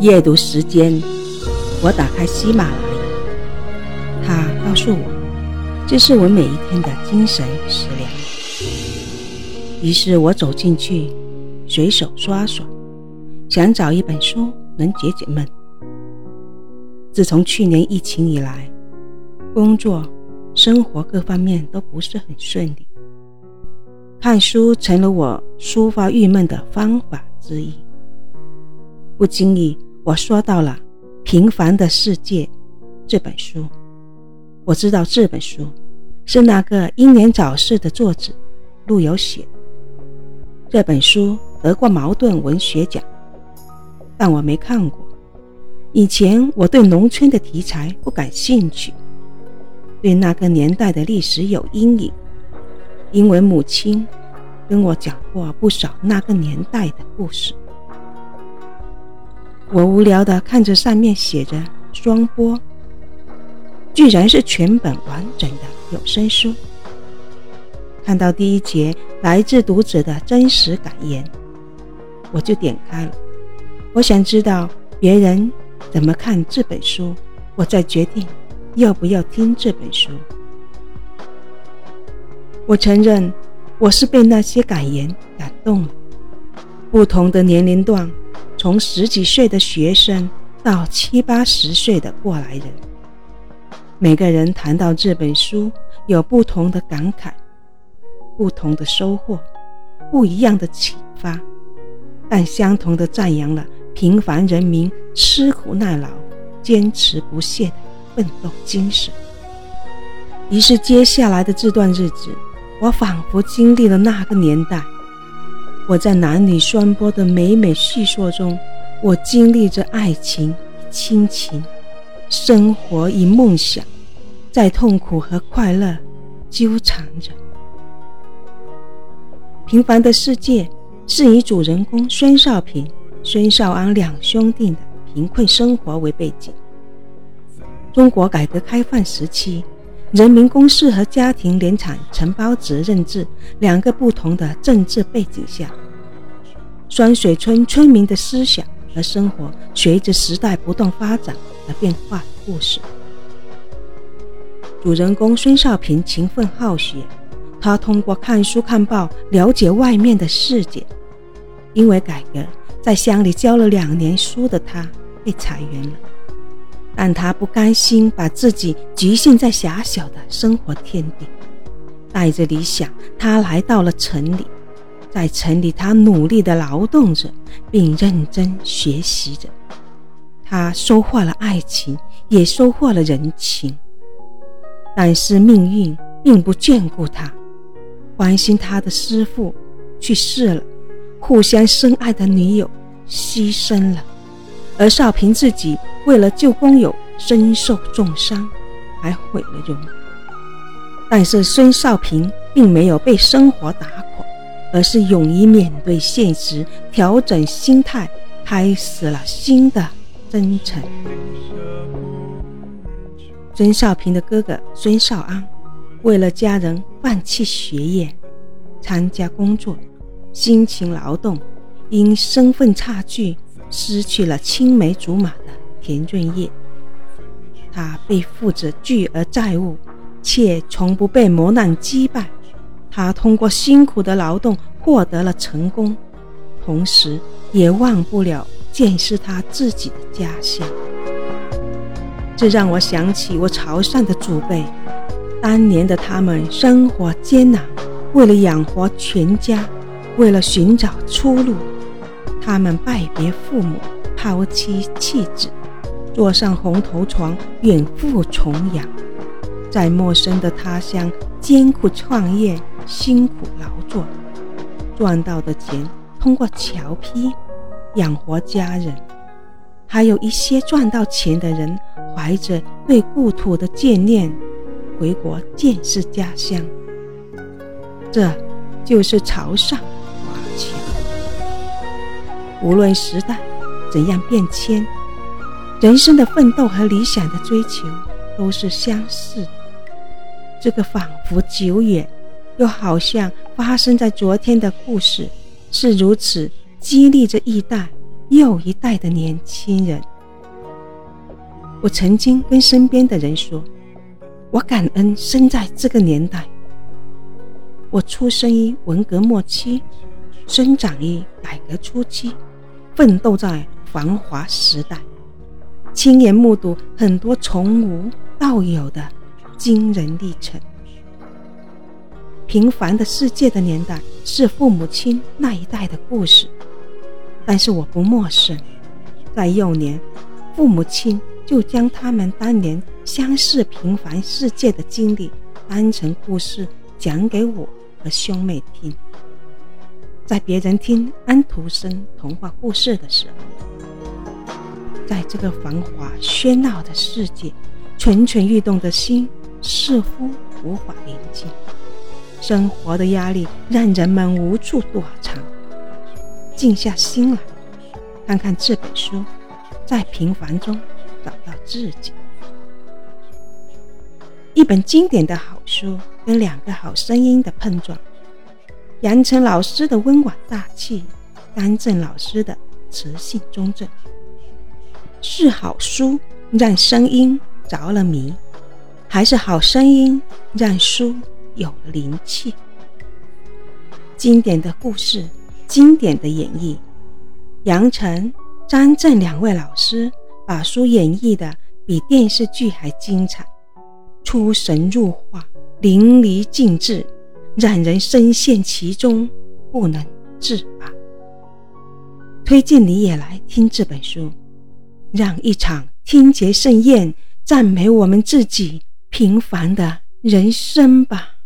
夜读时间，我打开喜马拉雅，它告诉我，这是我每一天的精神食粮。于是我走进去，随手刷刷，想找一本书能解解闷。自从去年疫情以来，工作、生活各方面都不是很顺利，看书成了我抒发郁闷的方法之一。不经意。我说到了《平凡的世界》这本书，我知道这本书是那个英年早逝的作者陆游写的。这本书得过茅盾文学奖，但我没看过。以前我对农村的题材不感兴趣，对那个年代的历史有阴影，因为母亲跟我讲过不少那个年代的故事。我无聊地看着上面写着“双播”，居然是全本完整的有声书。看到第一节来自读者的真实感言，我就点开了。我想知道别人怎么看这本书，我再决定要不要听这本书。我承认，我是被那些感言感动了。不同的年龄段。从十几岁的学生到七八十岁的过来人，每个人谈到这本书，有不同的感慨，不同的收获，不一样的启发，但相同的赞扬了平凡人民吃苦耐劳、坚持不懈的奋斗精神。于是，接下来的这段日子，我仿佛经历了那个年代。我在男女双播的美美叙说中，我经历着爱情亲情，生活与梦想，在痛苦和快乐纠缠着。平凡的世界是以主人公孙少平、孙少安两兄弟的贫困生活为背景。中国改革开放时期，人民公社和家庭联产承包责任制两个不同的政治背景下，双水村村民的思想和生活随着时代不断发展而变化的故事。主人公孙少平勤奋好学，他通过看书看报了解外面的世界。因为改革，在乡里教了两年书的他被裁员了。但他不甘心把自己局限在狭小的生活天地，带着理想，他来到了城里。在城里，他努力地劳动着，并认真学习着。他收获了爱情，也收获了人情。但是命运并不眷顾他，关心他的师傅去世了，互相深爱的女友牺牲了。而少平自己为了救工友，身受重伤，还毁了容。但是孙少平并没有被生活打垮，而是勇于面对现实，调整心态，开始了新的征程。孙少平的哥哥孙少安，为了家人放弃学业，参加工作，辛勤劳动，因身份差距。失去了青梅竹马的田润叶，他背负着巨额债务，却从不被磨难击败。他通过辛苦的劳动获得了成功，同时也忘不了见识他自己的家乡。这让我想起我潮汕的祖辈，当年的他们生活艰难，为了养活全家，为了寻找出路。他们拜别父母，抛妻弃子，坐上红头船远赴重洋，在陌生的他乡艰苦创业，辛苦劳作，赚到的钱通过侨批养活家人，还有一些赚到钱的人怀着对故土的眷恋，回国见识家乡。这就是潮汕。无论时代怎样变迁，人生的奋斗和理想的追求都是相似的。这个仿佛久远，又好像发生在昨天的故事，是如此激励着一代又一代的年轻人。我曾经跟身边的人说：“我感恩生在这个年代。我出生于文革末期，生长于改革初期，奋斗在繁华时代，亲眼目睹很多从无到有的惊人历程。平凡的世界的年代是父母亲那一代的故事。”但是我不陌生，在幼年，父母亲就将他们当年相似平凡世界的经历当成故事讲给我和兄妹听。在别人听安徒生童话故事的时候，在这个繁华喧闹的世界，蠢蠢欲动的心似乎无法宁静。生活的压力让人们无处躲藏。静下心来，看看这本书，在平凡中找到自己。一本经典的好书跟两个好声音的碰撞，杨晨老师的温婉大气，张正老师的磁性中正。是好书让声音着了迷，还是好声音让书有了灵气？经典的故事。经典的演绎，杨晨、张震两位老师把书演绎的比电视剧还精彩，出神入化，淋漓尽致，让人深陷其中不能自拔。推荐你也来听这本书，让一场听觉盛宴赞美我们自己平凡的人生吧。